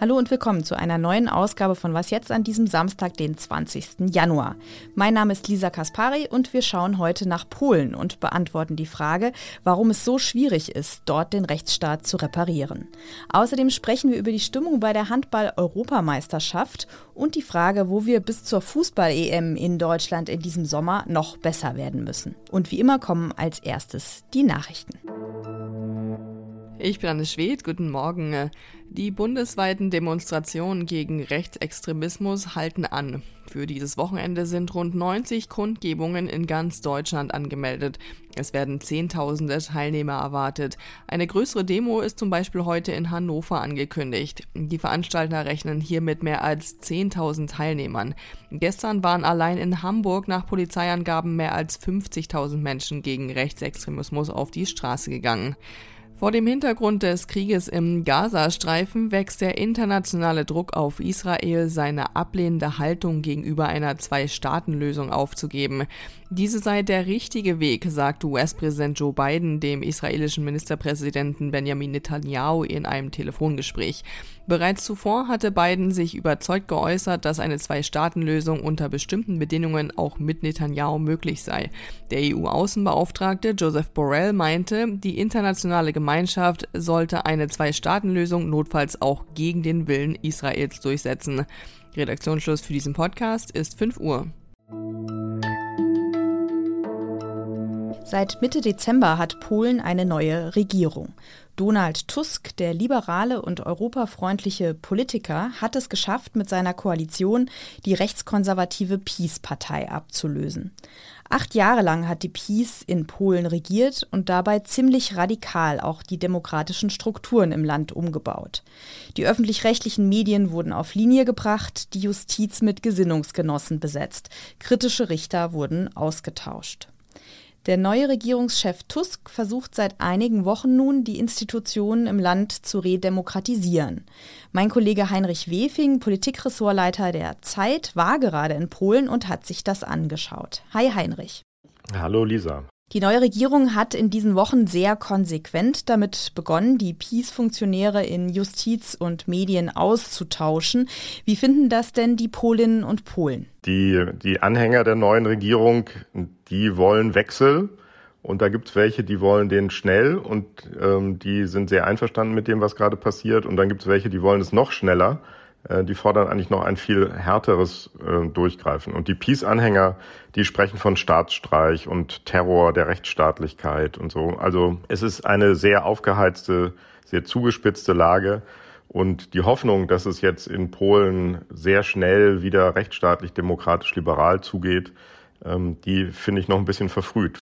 Hallo und willkommen zu einer neuen Ausgabe von Was jetzt an diesem Samstag, den 20. Januar. Mein Name ist Lisa Kaspari und wir schauen heute nach Polen und beantworten die Frage, warum es so schwierig ist, dort den Rechtsstaat zu reparieren. Außerdem sprechen wir über die Stimmung bei der Handball-Europameisterschaft und die Frage, wo wir bis zur Fußball-EM in Deutschland in diesem Sommer noch besser werden müssen. Und wie immer kommen als erstes die Nachrichten. Ich bin Anne Schwed, guten Morgen. Die bundesweiten Demonstrationen gegen Rechtsextremismus halten an. Für dieses Wochenende sind rund 90 Kundgebungen in ganz Deutschland angemeldet. Es werden Zehntausende Teilnehmer erwartet. Eine größere Demo ist zum Beispiel heute in Hannover angekündigt. Die Veranstalter rechnen hier mit mehr als 10.000 Teilnehmern. Gestern waren allein in Hamburg nach Polizeiangaben mehr als 50.000 Menschen gegen Rechtsextremismus auf die Straße gegangen. Vor dem Hintergrund des Krieges im Gazastreifen wächst der internationale Druck auf Israel, seine ablehnende Haltung gegenüber einer Zwei-Staaten-Lösung aufzugeben. Diese sei der richtige Weg, sagt US-Präsident Joe Biden dem israelischen Ministerpräsidenten Benjamin Netanyahu in einem Telefongespräch. Bereits zuvor hatte Biden sich überzeugt geäußert, dass eine Zwei-Staaten-Lösung unter bestimmten Bedingungen auch mit Netanyahu möglich sei. Der EU-Außenbeauftragte Joseph Borrell meinte, die internationale Gemeinschaft sollte eine Zwei-Staaten-Lösung notfalls auch gegen den Willen Israels durchsetzen. Redaktionsschluss für diesen Podcast ist 5 Uhr. Seit Mitte Dezember hat Polen eine neue Regierung. Donald Tusk, der liberale und europafreundliche Politiker, hat es geschafft, mit seiner Koalition die rechtskonservative PiS-Partei abzulösen. Acht Jahre lang hat die PiS in Polen regiert und dabei ziemlich radikal auch die demokratischen Strukturen im Land umgebaut. Die öffentlich-rechtlichen Medien wurden auf Linie gebracht, die Justiz mit Gesinnungsgenossen besetzt, kritische Richter wurden ausgetauscht. Der neue Regierungschef Tusk versucht seit einigen Wochen nun, die Institutionen im Land zu redemokratisieren. Mein Kollege Heinrich Wefing, Politikressortleiter der Zeit, war gerade in Polen und hat sich das angeschaut. Hi Heinrich. Hallo Lisa. Die neue Regierung hat in diesen Wochen sehr konsequent damit begonnen, die Peace-Funktionäre in Justiz und Medien auszutauschen. Wie finden das denn die Polinnen und Polen? Die, die Anhänger der neuen Regierung, die wollen Wechsel. Und da gibt es welche, die wollen den schnell und ähm, die sind sehr einverstanden mit dem, was gerade passiert. Und dann gibt es welche, die wollen es noch schneller. Äh, die fordern eigentlich noch ein viel härteres äh, Durchgreifen. Und die Peace-Anhänger, die sprechen von Staatsstreich und Terror der Rechtsstaatlichkeit und so. Also es ist eine sehr aufgeheizte, sehr zugespitzte Lage. Und die Hoffnung, dass es jetzt in Polen sehr schnell wieder rechtsstaatlich, demokratisch, liberal zugeht, ähm, die finde ich noch ein bisschen verfrüht.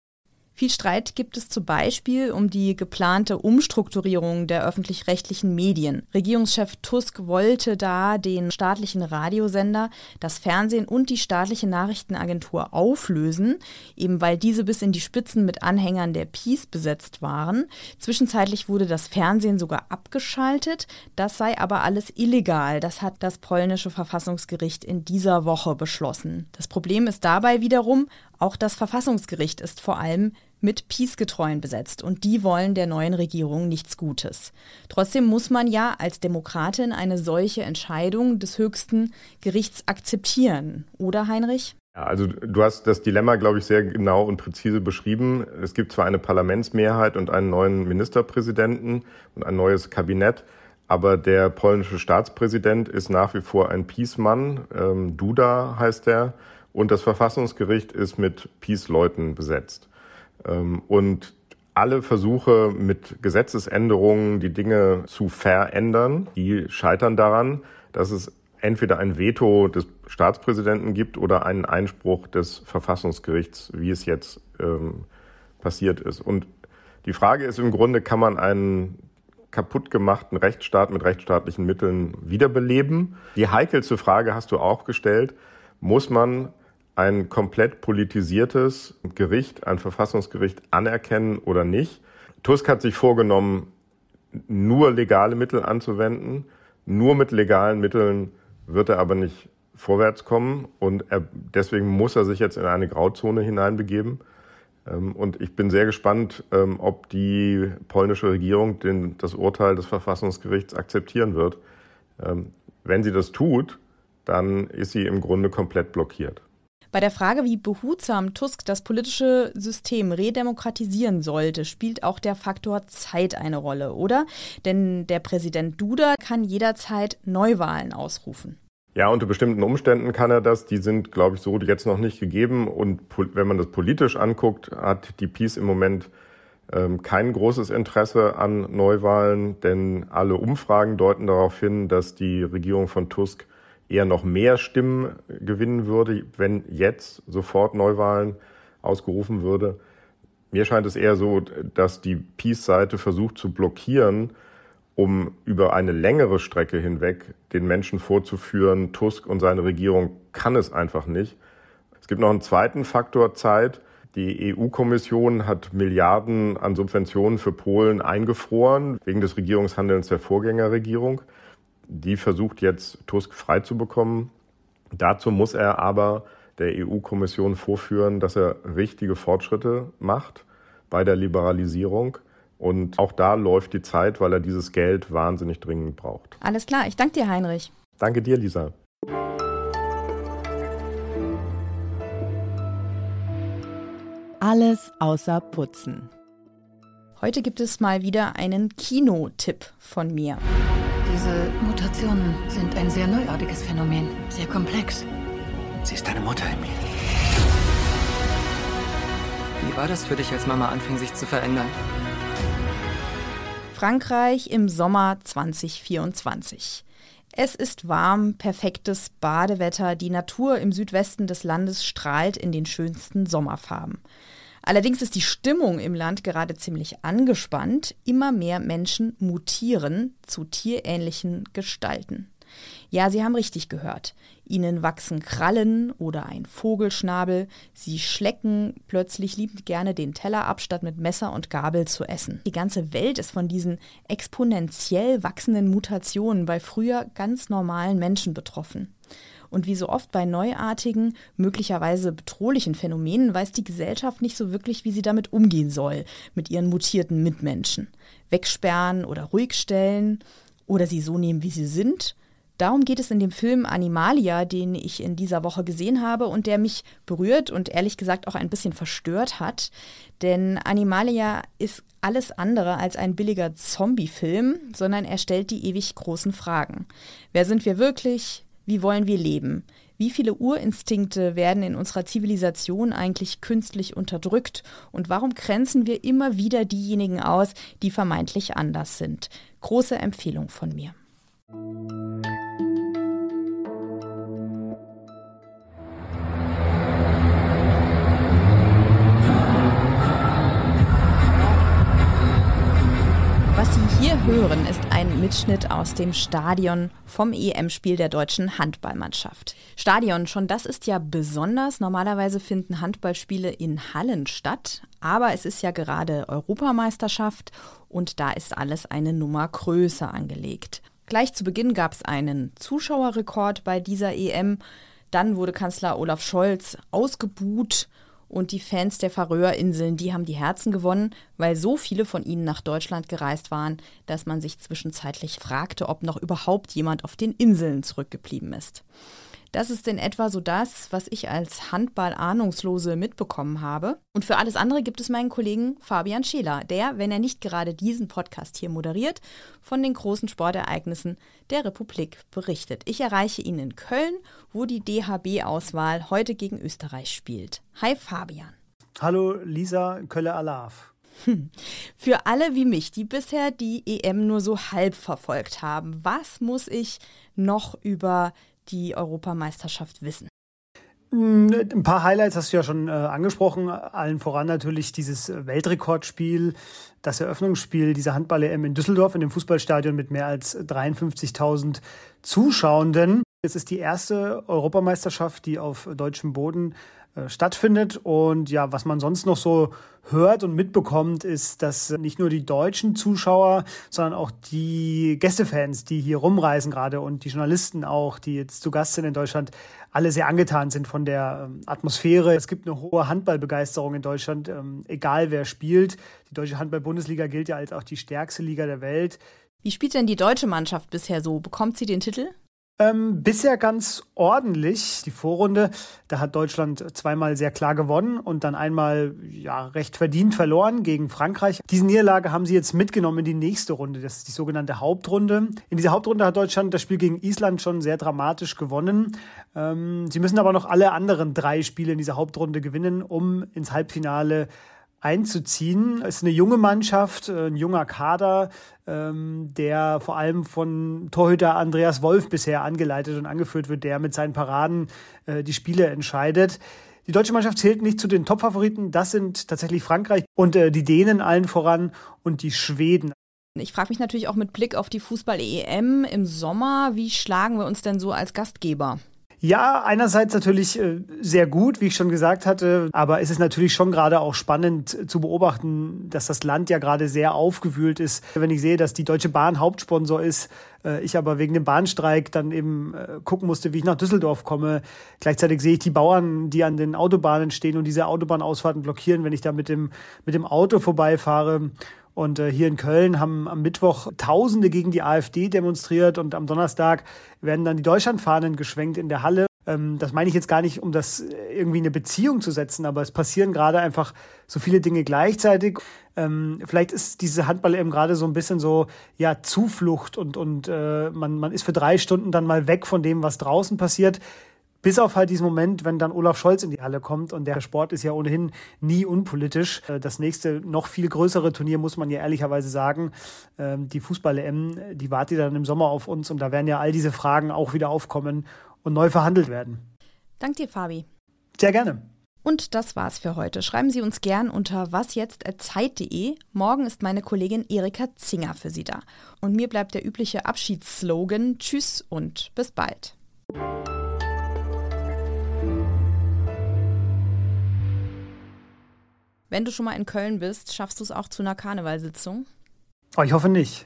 Viel Streit gibt es zum Beispiel um die geplante Umstrukturierung der öffentlich-rechtlichen Medien. Regierungschef Tusk wollte da den staatlichen Radiosender, das Fernsehen und die staatliche Nachrichtenagentur auflösen, eben weil diese bis in die Spitzen mit Anhängern der Peace besetzt waren. Zwischenzeitlich wurde das Fernsehen sogar abgeschaltet. Das sei aber alles illegal. Das hat das polnische Verfassungsgericht in dieser Woche beschlossen. Das Problem ist dabei wiederum, auch das Verfassungsgericht ist vor allem mit Peace-Getreuen besetzt und die wollen der neuen Regierung nichts Gutes. Trotzdem muss man ja als Demokratin eine solche Entscheidung des höchsten Gerichts akzeptieren, oder Heinrich? Also du hast das Dilemma, glaube ich, sehr genau und präzise beschrieben. Es gibt zwar eine Parlamentsmehrheit und einen neuen Ministerpräsidenten und ein neues Kabinett, aber der polnische Staatspräsident ist nach wie vor ein Peace-Mann. Ähm, Duda heißt er. Und das Verfassungsgericht ist mit Peace-Leuten besetzt. Ähm, und alle Versuche mit Gesetzesänderungen die Dinge zu verändern, die scheitern daran, dass es entweder ein Veto des Staatspräsidenten gibt oder einen Einspruch des Verfassungsgerichts, wie es jetzt ähm, passiert ist. Und die Frage ist im Grunde, kann man einen kaputt gemachten Rechtsstaat mit rechtsstaatlichen Mitteln wiederbeleben? Die heikelste Frage hast du auch gestellt. Muss man ein komplett politisiertes Gericht, ein Verfassungsgericht anerkennen oder nicht. Tusk hat sich vorgenommen, nur legale Mittel anzuwenden. Nur mit legalen Mitteln wird er aber nicht vorwärts kommen und er, deswegen muss er sich jetzt in eine Grauzone hineinbegeben. Ähm, und ich bin sehr gespannt, ähm, ob die polnische Regierung den, das Urteil des Verfassungsgerichts akzeptieren wird. Ähm, wenn sie das tut, dann ist sie im Grunde komplett blockiert. Bei der Frage, wie behutsam Tusk das politische System redemokratisieren sollte, spielt auch der Faktor Zeit eine Rolle, oder? Denn der Präsident Duda kann jederzeit Neuwahlen ausrufen. Ja, unter bestimmten Umständen kann er das. Die sind, glaube ich, so jetzt noch nicht gegeben. Und wenn man das politisch anguckt, hat die Peace im Moment ähm, kein großes Interesse an Neuwahlen, denn alle Umfragen deuten darauf hin, dass die Regierung von Tusk eher noch mehr Stimmen gewinnen würde, wenn jetzt sofort Neuwahlen ausgerufen würde. Mir scheint es eher so, dass die Peace-Seite versucht zu blockieren, um über eine längere Strecke hinweg den Menschen vorzuführen, Tusk und seine Regierung kann es einfach nicht. Es gibt noch einen zweiten Faktor Zeit. Die EU-Kommission hat Milliarden an Subventionen für Polen eingefroren wegen des Regierungshandelns der Vorgängerregierung. Die versucht jetzt Tusk freizubekommen. Dazu muss er aber der EU-Kommission vorführen, dass er richtige Fortschritte macht bei der Liberalisierung. Und auch da läuft die Zeit, weil er dieses Geld wahnsinnig dringend braucht. Alles klar, ich danke dir, Heinrich. Danke dir, Lisa. Alles außer Putzen. Heute gibt es mal wieder einen Kinotipp von mir. Diese Mutationen sind ein sehr neuartiges Phänomen, sehr komplex. Sie ist deine Mutter, Emil. Wie war das für dich, als Mama anfing, sich zu verändern? Frankreich im Sommer 2024. Es ist warm, perfektes Badewetter, die Natur im Südwesten des Landes strahlt in den schönsten Sommerfarben. Allerdings ist die Stimmung im Land gerade ziemlich angespannt. Immer mehr Menschen mutieren zu tierähnlichen Gestalten. Ja, Sie haben richtig gehört. Ihnen wachsen Krallen oder ein Vogelschnabel. Sie schlecken plötzlich liebend gerne den Teller ab, statt mit Messer und Gabel zu essen. Die ganze Welt ist von diesen exponentiell wachsenden Mutationen bei früher ganz normalen Menschen betroffen. Und wie so oft bei neuartigen, möglicherweise bedrohlichen Phänomenen weiß die Gesellschaft nicht so wirklich, wie sie damit umgehen soll, mit ihren mutierten Mitmenschen. Wegsperren oder ruhig stellen oder sie so nehmen, wie sie sind Darum geht es in dem Film Animalia, den ich in dieser Woche gesehen habe und der mich berührt und ehrlich gesagt auch ein bisschen verstört hat. Denn Animalia ist alles andere als ein billiger Zombie-Film, sondern er stellt die ewig großen Fragen. Wer sind wir wirklich? Wie wollen wir leben? Wie viele Urinstinkte werden in unserer Zivilisation eigentlich künstlich unterdrückt? Und warum grenzen wir immer wieder diejenigen aus, die vermeintlich anders sind? Große Empfehlung von mir. Hören, ist ein Mitschnitt aus dem Stadion vom EM-Spiel der deutschen Handballmannschaft. Stadion, schon das ist ja besonders. Normalerweise finden Handballspiele in Hallen statt, aber es ist ja gerade Europameisterschaft und da ist alles eine Nummer größer angelegt. Gleich zu Beginn gab es einen Zuschauerrekord bei dieser EM. Dann wurde Kanzler Olaf Scholz ausgebuht und die Fans der Färöerinseln, die haben die Herzen gewonnen, weil so viele von ihnen nach Deutschland gereist waren, dass man sich zwischenzeitlich fragte, ob noch überhaupt jemand auf den Inseln zurückgeblieben ist. Das ist in etwa so das, was ich als Handball-Ahnungslose mitbekommen habe. Und für alles andere gibt es meinen Kollegen Fabian Scheler, der, wenn er nicht gerade diesen Podcast hier moderiert, von den großen Sportereignissen der Republik berichtet. Ich erreiche ihn in Köln, wo die DHB-Auswahl heute gegen Österreich spielt. Hi Fabian. Hallo Lisa Kölle-Alaf. Hm. Für alle wie mich, die bisher die EM nur so halb verfolgt haben, was muss ich noch über die Europameisterschaft wissen? Mm, ein paar Highlights hast du ja schon äh, angesprochen. Allen voran natürlich dieses Weltrekordspiel, das Eröffnungsspiel dieser Handball-EM in Düsseldorf in dem Fußballstadion mit mehr als 53.000 Zuschauenden. Es ist die erste Europameisterschaft, die auf deutschem Boden stattfindet. Und ja, was man sonst noch so hört und mitbekommt, ist, dass nicht nur die deutschen Zuschauer, sondern auch die Gästefans, die hier rumreisen gerade und die Journalisten auch, die jetzt zu Gast sind in Deutschland, alle sehr angetan sind von der ähm, Atmosphäre. Es gibt eine hohe Handballbegeisterung in Deutschland, ähm, egal wer spielt. Die deutsche Handball-Bundesliga gilt ja als auch die stärkste Liga der Welt. Wie spielt denn die deutsche Mannschaft bisher so? Bekommt sie den Titel? Ähm, bisher ganz ordentlich. Die Vorrunde, da hat Deutschland zweimal sehr klar gewonnen und dann einmal ja recht verdient verloren gegen Frankreich. Diese Niederlage haben sie jetzt mitgenommen in die nächste Runde. Das ist die sogenannte Hauptrunde. In dieser Hauptrunde hat Deutschland das Spiel gegen Island schon sehr dramatisch gewonnen. Ähm, sie müssen aber noch alle anderen drei Spiele in dieser Hauptrunde gewinnen, um ins Halbfinale einzuziehen. Es ist eine junge Mannschaft, äh, ein junger Kader, ähm, der vor allem von Torhüter Andreas Wolf bisher angeleitet und angeführt wird, der mit seinen Paraden äh, die Spiele entscheidet. Die deutsche Mannschaft zählt nicht zu den Top-Favoriten. Das sind tatsächlich Frankreich und äh, die Dänen allen voran und die Schweden. Ich frage mich natürlich auch mit Blick auf die Fußball-EM im Sommer, wie schlagen wir uns denn so als Gastgeber? Ja, einerseits natürlich äh, sehr gut, wie ich schon gesagt hatte, aber es ist natürlich schon gerade auch spannend zu beobachten, dass das Land ja gerade sehr aufgewühlt ist. Wenn ich sehe, dass die Deutsche Bahn Hauptsponsor ist, äh, ich aber wegen dem Bahnstreik dann eben äh, gucken musste, wie ich nach Düsseldorf komme. Gleichzeitig sehe ich die Bauern, die an den Autobahnen stehen und diese Autobahnausfahrten blockieren, wenn ich da mit dem, mit dem Auto vorbeifahre. Und äh, hier in Köln haben am Mittwoch Tausende gegen die AfD demonstriert und am Donnerstag werden dann die Deutschlandfahnen geschwenkt in der Halle. Ähm, das meine ich jetzt gar nicht, um das irgendwie in eine Beziehung zu setzen, aber es passieren gerade einfach so viele Dinge gleichzeitig. Ähm, vielleicht ist diese Handball eben gerade so ein bisschen so ja Zuflucht und und äh, man man ist für drei Stunden dann mal weg von dem, was draußen passiert. Bis auf halt diesen Moment, wenn dann Olaf Scholz in die Halle kommt und der Sport ist ja ohnehin nie unpolitisch. Äh, das nächste, noch viel größere Turnier, muss man ja ehrlicherweise sagen, ähm, die Fußball-EM, die wartet dann im Sommer auf uns und da werden ja all diese Fragen auch wieder aufkommen und neu verhandelt werden. Dank dir, Fabi. Sehr gerne. Und das war's für heute. Schreiben Sie uns gern unter wasjetzt.zeit.de. Morgen ist meine Kollegin Erika Zinger für Sie da. Und mir bleibt der übliche Abschiedsslogan Tschüss und bis bald. Wenn du schon mal in Köln bist, schaffst du es auch zu einer Karnevalsitzung? Oh, ich hoffe nicht.